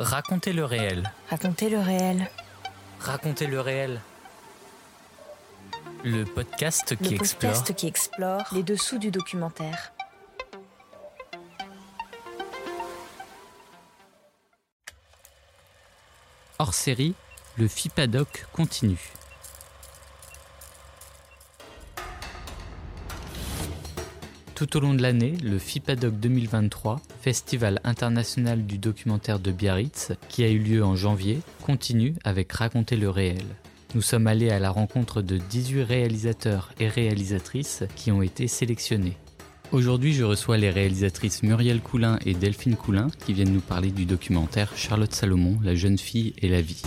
Racontez le réel. Racontez le réel. Racontez le réel. Le podcast qui le explore. podcast qui explore les dessous du documentaire. Hors série, le FIPADOC continue. Tout au long de l'année, le FIPADOC 2023, Festival international du documentaire de Biarritz, qui a eu lieu en janvier, continue avec Raconter le réel. Nous sommes allés à la rencontre de 18 réalisateurs et réalisatrices qui ont été sélectionnés. Aujourd'hui, je reçois les réalisatrices Muriel Coulin et Delphine Coulin qui viennent nous parler du documentaire Charlotte Salomon, la jeune fille et la vie.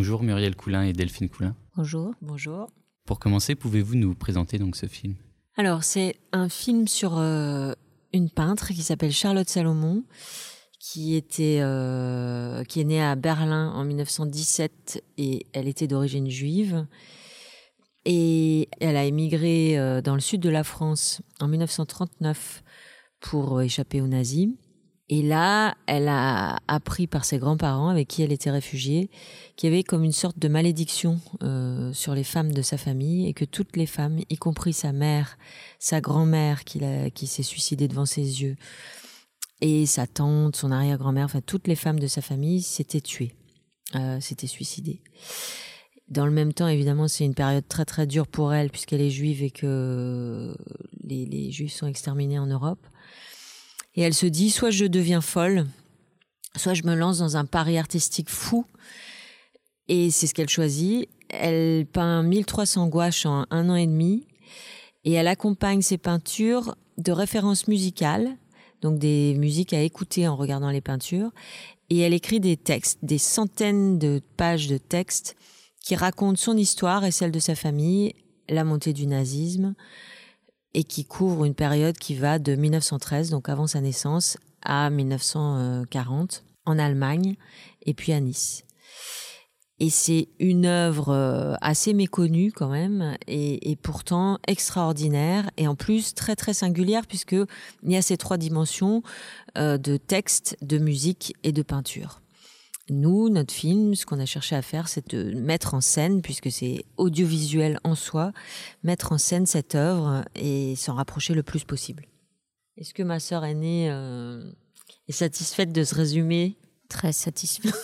Bonjour Muriel Coulin et Delphine Coulin. Bonjour. Bonjour. Pour commencer, pouvez-vous nous présenter donc ce film? Alors, c'est un film sur euh, une peintre qui s'appelle Charlotte Salomon, qui était, euh, qui est née à Berlin en 1917 et elle était d'origine juive. Et elle a émigré euh, dans le sud de la France en 1939 pour échapper aux nazis. Et là, elle a appris par ses grands-parents, avec qui elle était réfugiée, qu'il y avait comme une sorte de malédiction euh, sur les femmes de sa famille et que toutes les femmes, y compris sa mère, sa grand-mère qui, s'est suicidée devant ses yeux, et sa tante, son arrière-grand-mère, enfin toutes les femmes de sa famille s'étaient tuées, euh, s'étaient suicidées. Dans le même temps, évidemment, c'est une période très très dure pour elle puisqu'elle est juive et que les juifs sont exterminés en Europe. Et elle se dit, soit je deviens folle, soit je me lance dans un pari artistique fou. Et c'est ce qu'elle choisit. Elle peint 1300 gouaches en un an et demi. Et elle accompagne ses peintures de références musicales, donc des musiques à écouter en regardant les peintures. Et elle écrit des textes, des centaines de pages de textes qui racontent son histoire et celle de sa famille, la montée du nazisme, et qui couvre une période qui va de 1913, donc avant sa naissance, à 1940, en Allemagne, et puis à Nice. Et c'est une œuvre euh, assez méconnue quand même, et, pourtant extraordinaire, et en plus très très singulière, puisque il y a ces trois dimensions euh, de texte, de musique et de peinture. Nous, notre film, ce qu'on a cherché à faire, c'est de mettre en scène, puisque c'est audiovisuel en soi, mettre en scène cette œuvre et s'en rapprocher le plus possible. Est-ce que ma sœur aînée euh, est satisfaite de ce résumé? Très satisfait.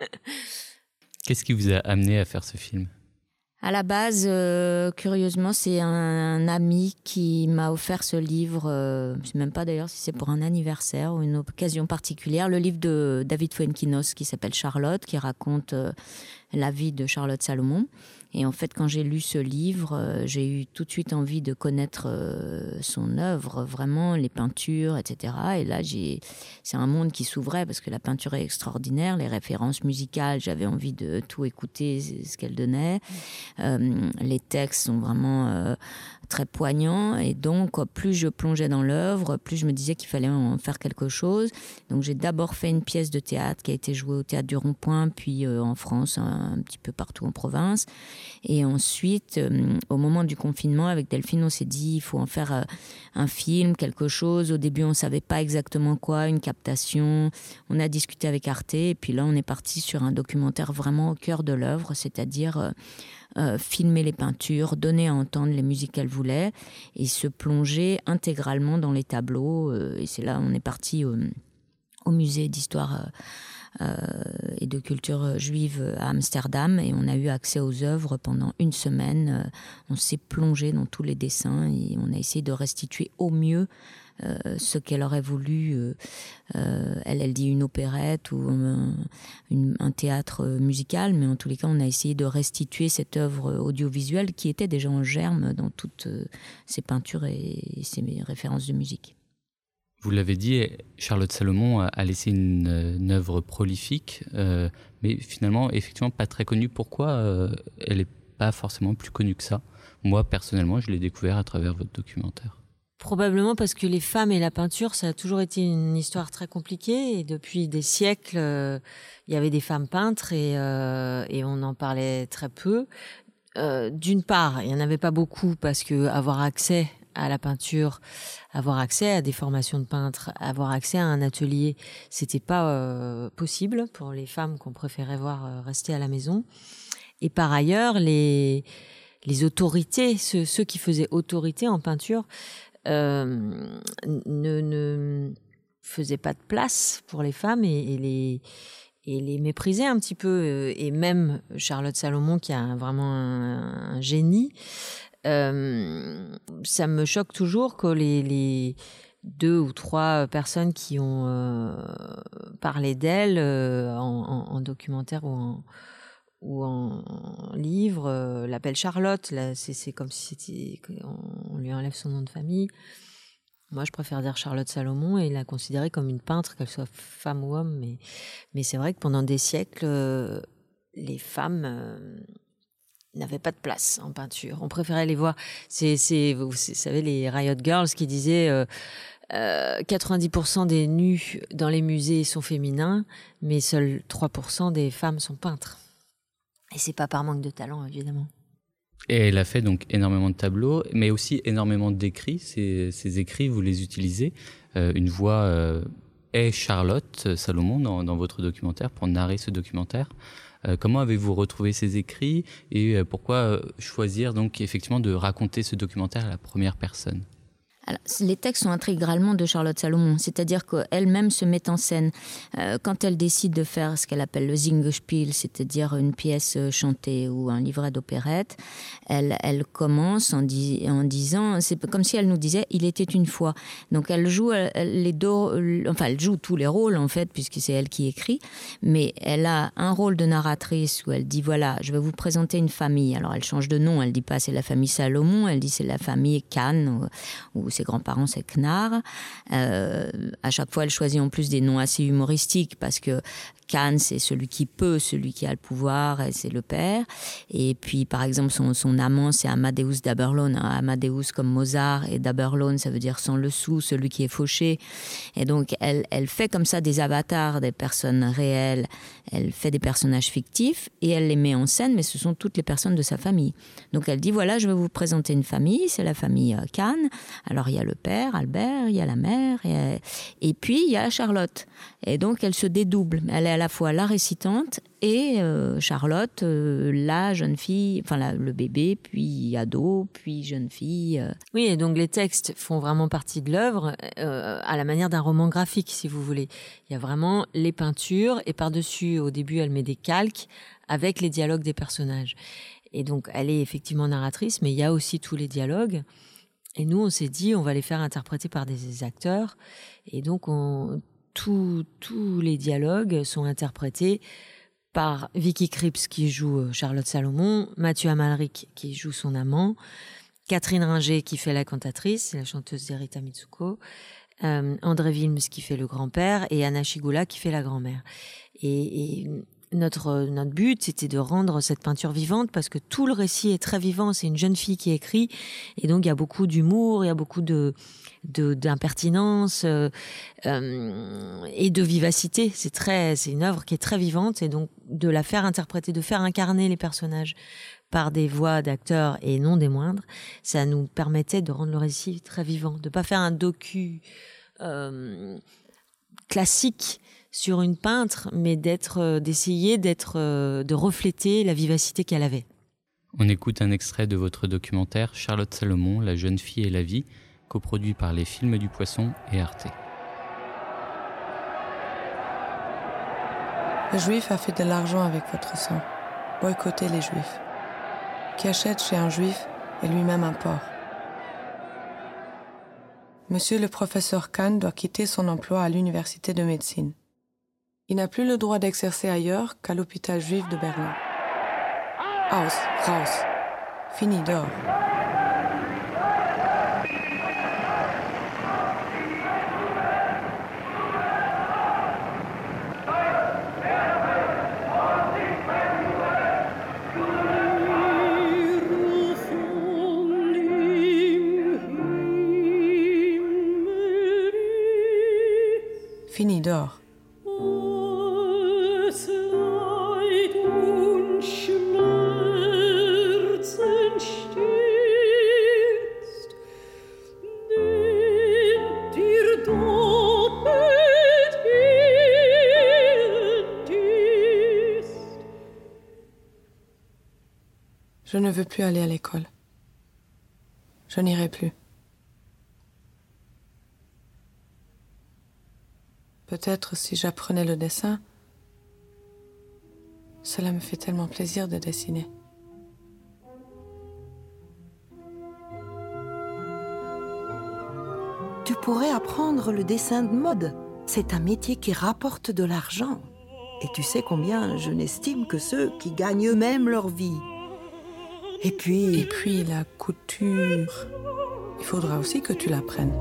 Qu'est-ce qui vous a amené à faire ce film? À la base, euh, curieusement, c'est un, ami qui m'a offert ce livre. euh, je sais même pas d'ailleurs si c'est pour un anniversaire ou une occasion particulière. Le livre de David Fuenquinos qui s'appelle Charlotte, qui raconte euh, la vie de Charlotte Salomon. Et en fait, quand j'ai lu ce livre, euh, j'ai eu tout de suite envie de connaître euh, son œuvre, vraiment les peintures, etc. Et là, j'ai, c'est un monde qui s'ouvrait parce que la peinture est extraordinaire, les références musicales, j'avais envie de tout écouter, ce qu'elle donnait. Euh, les textes sont vraiment très poignants et donc plus je plongeais dans l'œuvre, plus je me disais qu'il fallait en faire quelque chose. Donc j'ai d'abord fait une pièce de théâtre qui a été jouée au théâtre du Rond-Point, puis euh, en France, un, petit peu partout en province. Et ensuite, euh, au moment du confinement, avec Delphine, on s'est dit il faut en faire euh, un film, quelque chose. Au début, on savait pas exactement quoi, une captation. On a discuté avec Arte et puis là, on est parti sur un documentaire vraiment au cœur de l'œuvre, c'est-à-dire euh, euh, filmer les peintures, donner à entendre les musiques qu'elle voulait et se plonger intégralement dans les tableaux. euh, et c'est là on est parti au, au musée d'histoire euh, euh, et de culture juive à Amsterdam et on a eu accès aux œuvres pendant une semaine. Euh, on s'est plongé dans tous les dessins et on a essayé de restituer au mieux euh, ce qu'elle aurait voulu. euh, euh, elle, elle dit une opérette ou un, théâtre musical, mais en tous les cas, on a essayé de restituer cette œuvre audiovisuelle qui était déjà en germe dans toutes ses peintures et, ses références de musique. Vous l'avez dit, Charlotte Salomon a- laissé une, œuvre prolifique, mais finalement, effectivement, pas très connue. Pourquoi elle n'est pas forcément plus connue que ça? Moi, personnellement, je l'ai découvert à travers votre documentaire. Probablement parce que les femmes et la peinture, ça a toujours été une histoire très compliquée. Et depuis des siècles, euh, il y avait des femmes peintres et, euh, et on en parlait très peu. euh, d'une part, il n'y en avait pas beaucoup parce que avoir accès à la peinture, avoir accès à des formations de peintres, avoir accès à un atelier, c'était pas euh, possible pour les femmes qu'on préférait voir rester à la maison. Et par ailleurs, les les autorités, ceux, ceux qui faisaient autorité en peinture, ne, ne faisaient pas de place pour les femmes et, les et les un petit peu. Euh, et même Charlotte Salomon, qui a vraiment un, génie, euh, ça me choque toujours que les, deux ou trois personnes qui ont euh, parlé d'elle euh, en, en, documentaire ou en, ou en, livre l'appellent Charlotte. C'est comme si c'était enlève son nom de famille. Moi, je préfère dire Charlotte Salomon et la considérer comme une peintre, qu'elle soit femme ou homme. Mais, c'est vrai que pendant des siècles, euh, les femmes euh, n'avaient pas de place en peinture. On préférait les voir. C'est, vous savez, les Riot Girls qui disaient euh, 90% euh, des nus dans les musées sont féminins, mais seuls 3% des femmes sont peintres. Et c'est pas par manque de talent, évidemment. Et elle a fait donc énormément de tableaux, mais aussi énormément d'écrits. Ces, écrits, vous les utilisez. Euh, une voix euh, est Charlotte Salomon dans, votre documentaire pour narrer ce documentaire. Euh, comment avez-vous retrouvé ces écrits et pourquoi choisir donc effectivement de raconter ce documentaire à la première personne? Les textes sont intégralement de Charlotte Salomon, c'est-à-dire qu'elle-même se met en scène euh, quand elle décide de faire ce qu'elle appelle le Zingespiel, c'est-à-dire une pièce euh, chantée ou un livret d'opérette. Elle, commence en, dis, en disant, c'est comme si elle nous disait, il était une fois. Donc elle joue les deux, enfin elle joue tous les rôles en fait, puisque c'est elle qui écrit, mais elle a un rôle de narratrice où elle dit voilà, je vais vous présenter une famille. Alors elle change de nom, elle dit pas c'est la famille Salomon, elle dit c'est la famille Cannes ou, ou grands-parents, c'est Knarr. Euh, à chaque fois, elle choisit en plus des noms assez humoristiques parce que Khan, c'est celui qui peut, celui qui a le pouvoir, et c'est le père. Et puis, par exemple, son, amant, c'est Amadeus d'Aberlone. Hein. Amadeus comme Mozart, et d'Aberlone, ça veut dire sans le sou, celui qui est fauché. Et donc, elle, fait comme ça des avatars des personnes réelles. Elle fait des personnages fictifs et elle les met en scène, mais ce sont toutes les personnes de sa famille. Donc, elle dit, voilà, je vais vous présenter une famille, c'est la famille euh, Khan. Alors, il y a le père, Albert, il y a la mère, et, puis il y a Charlotte. Et donc, elle se dédouble. Elle est la fois la récitante et euh, Charlotte, euh, la jeune fille, enfin le bébé, puis ado, puis jeune fille. Euh. Oui, et donc les textes font vraiment partie de l'œuvre à la manière d'un roman graphique, si vous voulez. Il y a vraiment les peintures et par-dessus, au début, elle met des calques avec les dialogues des personnages. Et donc, elle est effectivement narratrice, mais il y a aussi tous les dialogues. Et nous, on s'est dit, on va les faire interpréter par des acteurs. Et donc, on, tous les dialogues sont interprétés par Vicky Krieps qui joue euh, Charlotte Salomon, Mathieu Amalric qui joue son amant, Catherine Ringer qui fait la cantatrice, la chanteuse d'Erita Mitsuko, euh, André Wilms qui fait le grand-père et Anna Shigula qui fait la grand-mère. Et notre notre but c'était de rendre cette peinture vivante parce que tout le récit est très vivant. C'est une jeune fille qui écrit. Et donc il y a beaucoup d'humour il y a beaucoup de d'impertinence euh, euh, et de vivacité. C'est très c'est une œuvre qui est très vivante. Et donc de la faire interpréter de faire incarner les personnages par des voix d'acteurs et non des moindres ça nous permettait de rendre le récit très vivant de pas faire un docu euh, classique sur une peintre, mais d'être, euh, d'essayer d'être, euh, de refléter la vivacité qu'elle avait. On écoute un extrait de votre documentaire Charlotte Salomon, La jeune fille et la vie, coproduit par les Films du Poisson et Arte. Le juif a fait de l'argent avec votre sang. Boycottez les juifs. Qui achète chez un juif est lui-même un porc. Monsieur le professeur Kahn doit quitter son emploi à l'université de médecine. Il n'a plus le droit d'exercer ailleurs qu'à l'hôpital juif de Berlin. Aus, raus. Fini dehors. Je ne veux plus aller à l'école. Je n'irai plus. Peut-être si j'apprenais le dessin, cela me fait tellement plaisir de dessiner. Tu pourrais apprendre le dessin de mode. C'est un métier qui rapporte de l'argent. Et tu sais combien je n'estime que ceux qui gagnent eux-mêmes leur vie. Et puis... Puis la couture. Il faudra aussi que tu l'apprennes.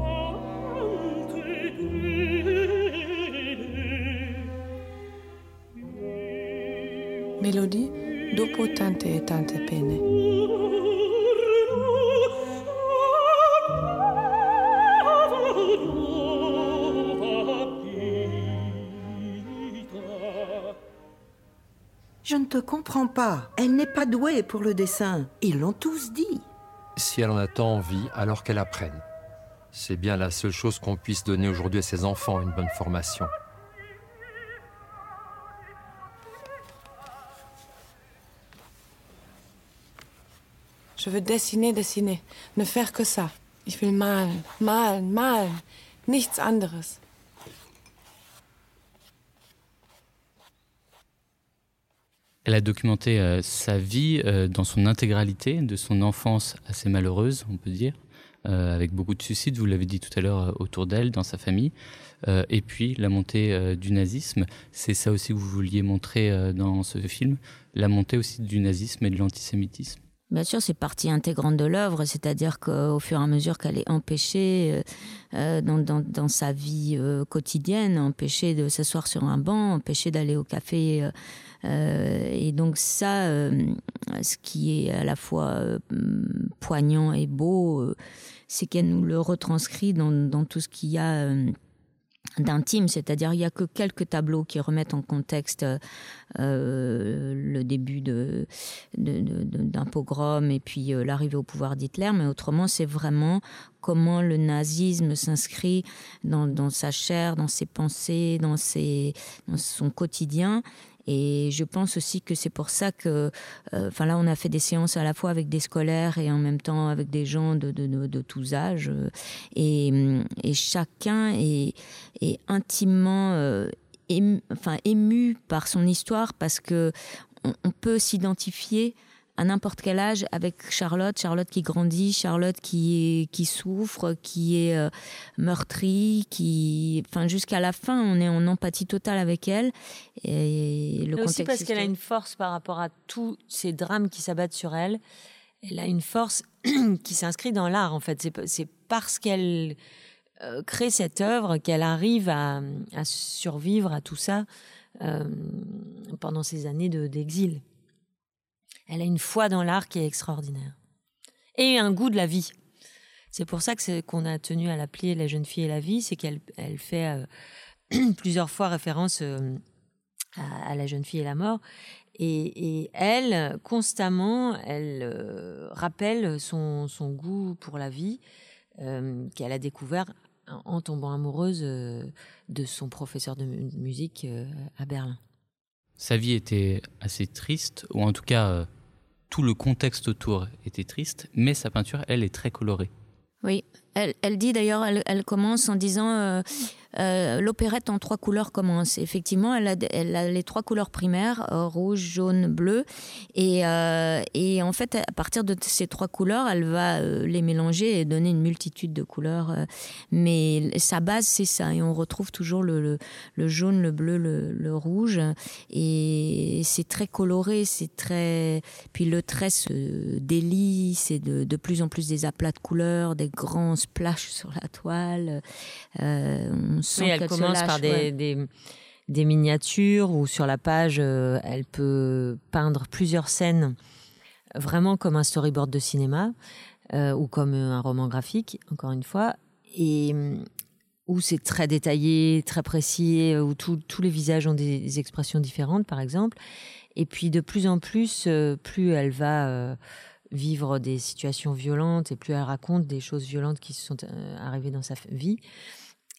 Mélodie, dopo tante e tante pene? Te comprends pas. Elle n'est pas douée pour le dessin. Ils l'ont tous dit. Si elle en a tant envie, alors qu'elle apprenne. C'est bien la seule chose qu'on puisse donner aujourd'hui à ses enfants, une bonne formation. Je veux dessiner, dessiner. Ne faire que ça. Ich will malen, malen, malen. Nichts anderes. Elle a documenté euh, sa vie euh, dans son intégralité, de son enfance assez malheureuse, on peut dire, euh, avec beaucoup de suicides, vous l'avez dit tout à l'heure, autour d'elle, dans sa famille. Et puis la montée du nazisme, c'est ça aussi que vous vouliez montrer dans ce film, la montée aussi du nazisme et de l'antisémitisme. Bien sûr, c'est partie intégrante de l'œuvre, c'est-à-dire qu'au fur et à mesure qu'elle est empêchée euh, euh, dans, dans, dans sa vie euh, quotidienne, empêchée de s'asseoir sur un banc, empêchée d'aller au café. euh, euh, et donc ça, euh, ce qui est à la fois poignant et beau, c'est qu'elle nous le retranscrit dans, dans tout ce qu'il y a d'intime, c'est-à-dire il n'y a que quelques tableaux qui remettent en contexte euh, le début de, d'un pogrom et puis euh, l'arrivée au pouvoir d'Hitler, mais autrement c'est vraiment comment le nazisme s'inscrit dans, dans sa chair, dans ses pensées, dans, ses, dans son quotidien. Et je pense aussi que c'est pour ça que, euh, enfin là, on a fait des séances à la fois avec des scolaires et en même temps avec des gens de, de, tous âges. euh, Et, hum, et chacun est, est intimement euh, ému, enfin, ému par son histoire parce que on, on peut s'identifier à n'importe quel âge avec Charlotte, Charlotte qui grandit, Charlotte qui est, qui souffre, qui est euh, meurtrie, qui, enfin jusqu'à la fin, on est en empathie totale avec elle. Et le aussi parce qu'elle a une force par rapport à tous ces drames qui s'abattent sur elle. Elle a une force qui s'inscrit dans l'art, en fait. C'est parce qu'elle euh, crée cette œuvre qu'elle arrive à, à survivre à tout ça euh, pendant ces années de- d'exil. Elle a une foi dans l'art qui est extraordinaire. Et un goût de la vie. C'est pour ça que qu'on a tenu à l'appeler La jeune fille et la vie, c'est qu'elle elle fait euh, plusieurs fois référence euh, à, la jeune fille et la mort. Et, elle, constamment, elle euh, rappelle son, son goût pour la vie qu'elle a découvert en, tombant amoureuse de son professeur de mu- musique à Berlin. Sa vie était assez triste, ou en tout cas, tout le contexte autour était triste, mais sa peinture, elle, est très colorée. Oui, elle, dit d'ailleurs, elle, commence en disant euh, euh, l'opérette en trois couleurs commence. Effectivement, elle a, les trois couleurs primaires euh, rouge, jaune, bleu, et, en fait, à partir de ces trois couleurs, elle va les mélanger et donner une multitude de couleurs. mais sa base, c'est ça, et on retrouve toujours le, jaune, le bleu, le, le rouge, et c'est très coloré, c'est très. Puis le trait se délie, c'est de, de plus en plus des aplats de couleurs, des grands splashes sur la toile. Euh, on sent Oui, elle commence lâche, par des, ouais. des, des miniatures où sur la page, euh, elle peut peindre plusieurs scènes vraiment comme un storyboard de cinéma euh, ou comme un roman graphique, encore une fois, et où c'est très détaillé, très précis, où tout- tous les visages ont des, des expressions différentes, par exemple. Et puis de plus en plus, plus elle va vivre des situations violentes et plus elle raconte des choses violentes qui sont euh, arrivées dans sa vie,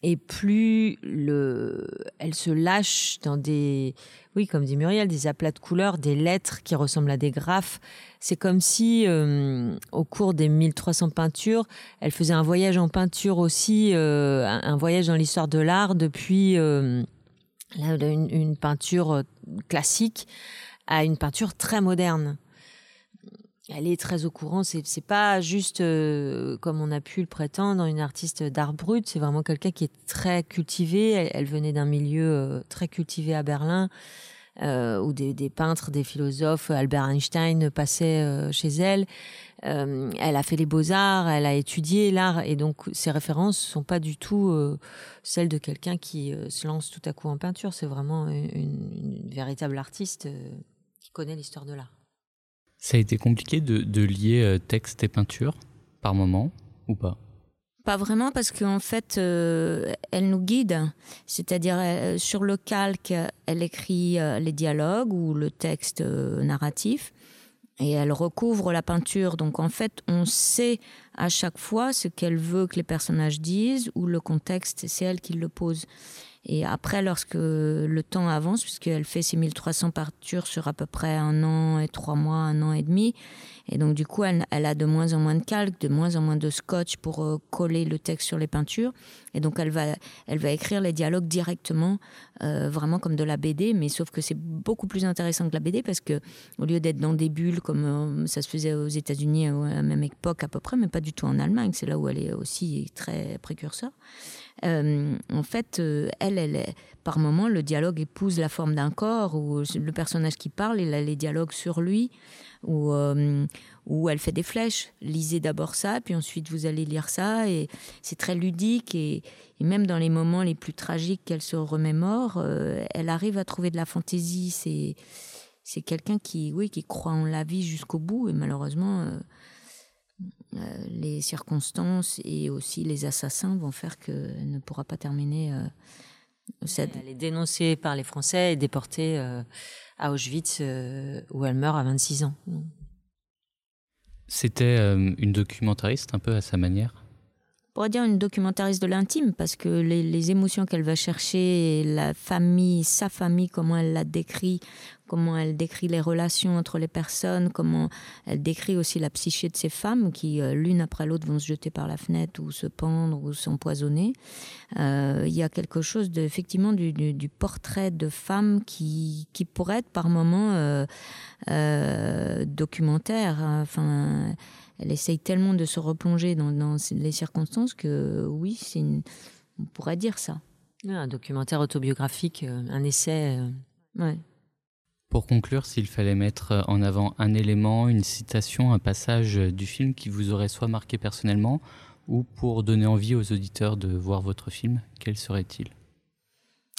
et plus le, elle se lâche dans des, oui, comme dit Muriel, des aplats de couleurs, des lettres qui ressemblent à des graphes. C'est comme si, euh, au cours des 1300 peintures, elle faisait un voyage en peinture aussi, euh, un voyage dans l'histoire de l'art depuis une, peinture classique à une peinture très moderne elle est très au courant. C'est c'est pas juste euh, comme on a pu le prétendre une artiste d'art brut. C'est vraiment quelqu'un qui est très cultivé. Elle, venait d'un milieu euh, très cultivé à Berlin. Euh, où des, des, peintres, des philosophes, Albert Einstein passait chez elle. elle a fait les beaux-arts, elle a étudié l'art, et donc ses références sont pas du tout celles de quelqu'un qui se lance tout à coup en peinture. C'est vraiment une véritable artiste qui connaît l'histoire de l'art. Ça a été compliqué de, lier euh, texte et peinture par moment ou pas? Pas vraiment parce qu'en fait, euh, elle nous guide. C'est-à-dire, euh, sur le calque, elle écrit les dialogues ou le texte narratif et elle recouvre la peinture. Donc en fait, on sait à chaque fois ce qu'elle veut que les personnages disent ou le contexte, c'est elle qui le pose. Et après, lorsque le temps avance, puisqu'elle fait ses 1300 partures sur à peu près un an et trois mois, un an et demi, et donc du coup, elle, a de moins en moins de calque, de moins en moins de scotch pour euh, coller le texte sur les peintures. Et donc elle va, écrire les dialogues directement, euh, vraiment comme de la BD, mais sauf que c'est beaucoup plus intéressant que la BD parce que au lieu d'être dans des bulles comme euh, ça se faisait aux États-Unis à la même époque à peu près, mais pas du tout en Allemagne, c'est là où elle est aussi très précurseur. Euh, en fait, euh, elle, par moment, le dialogue épouse la forme d'un corps, où le personnage qui parle, il a les dialogues sur lui, où, euh, où elle fait des flèches. Lisez d'abord ça, puis ensuite vous allez lire ça, et c'est très ludique, et, même dans les moments les plus tragiques qu'elle se remémore, elle arrive à trouver de la fantaisie. C'est c'est quelqu'un qui, oui, qui croit en la vie jusqu'au bout, et malheureusement les circonstances et aussi les assassins vont faire qu'elle ne pourra pas terminer. Euh, cette... Elle est dénoncée par les Français et déportée euh, à Auschwitz où elle meurt à 26 ans. C'était une documentariste un peu à sa manière? On pourrait dire une documentariste de l'intime parce que les, les émotions qu'elle va chercher, la famille, sa famille, comment elle la décrit, comment elle décrit les relations entre les personnes, comment elle décrit aussi la psyché de ces femmes qui, euh, l'une après l'autre, vont se jeter par la fenêtre ou se pendre ou s'empoisonner. Euh, il y a quelque chose de, effectivement du, du, portrait de femmes qui, qui pourrait être par moments euh, documentaire. Enfin, elle essaye tellement de se replonger dans, dans les circonstances que oui, on pourrait dire ça. Un documentaire autobiographique, un essai. Ouais. Pour conclure, s'il fallait mettre en avant un élément, une citation, un passage du film qui vous aurait soit marqué personnellement ou pour donner envie aux auditeurs de voir votre film, quel serait-il?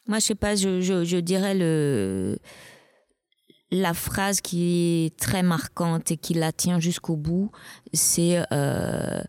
Moi, je sais pas, je, dirais la phrase qui est très marquante et qui la tient jusqu'au bout, c'est euh,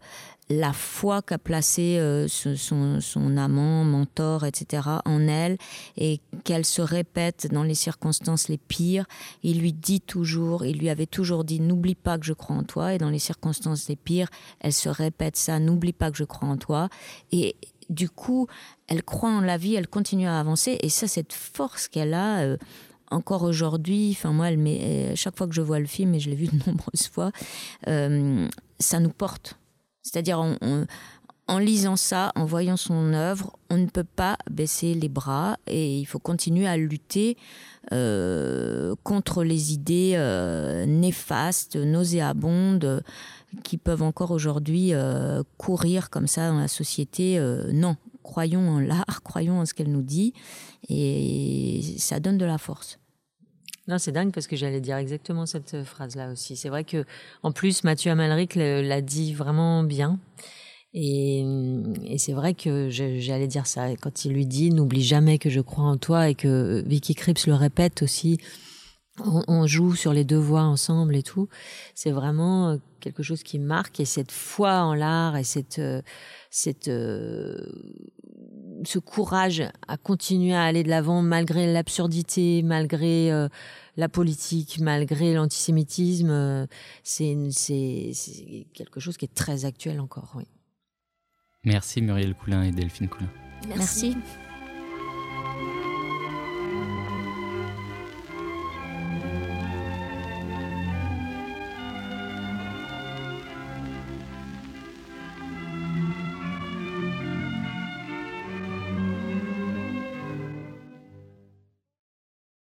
la foi qu'a placée euh, son, amant, mentor, etc. en elle et qu'elle se répète dans les circonstances les pires. Il lui dit toujours, il lui avait toujours dit, n'oublie pas que je crois en toi. Et dans les circonstances les pires, elle se répète ça, n'oublie pas que je crois en toi. Et du coup, elle croit en la vie, elle continue à avancer. Et ça, cette force qu'elle a. Euh, encore aujourd'hui, enfin moi, met, chaque fois que je vois le film, et je l'ai vu de nombreuses fois, euh, ça nous porte c'est-à-dire en lisant ça, en voyant son œuvre, on ne peut pas baisser les bras et il faut continuer à lutter euh, contre les idées euh, néfastes, nauséabondes qui peuvent encore aujourd'hui euh, courir comme ça dans la société. non, croyons en l'art, croyons en ce qu'elle nous dit et ça donne de la force. Non, c'est dingue parce que j'allais dire exactement cette euh, phrase-là aussi. C'est vrai que, en plus, Mathieu Amalric l'a dit vraiment bien. Et, et c'est vrai que j'allais dire ça. Quand il lui dit n'oublie jamais que je crois en toi et que Vicky Cripps le répète aussi, on, on, joue sur les deux voix ensemble et tout. C'est vraiment euh, quelque chose qui marque et cette foi en l'art et cette, euh, cette, ce courage à continuer à aller de l'avant malgré l'absurdité, malgré euh, la politique, malgré l'antisémitisme, euh, c'est quelque chose qui est très actuel encore. Oui. Merci Muriel Coulin et Delphine Coulin. Merci.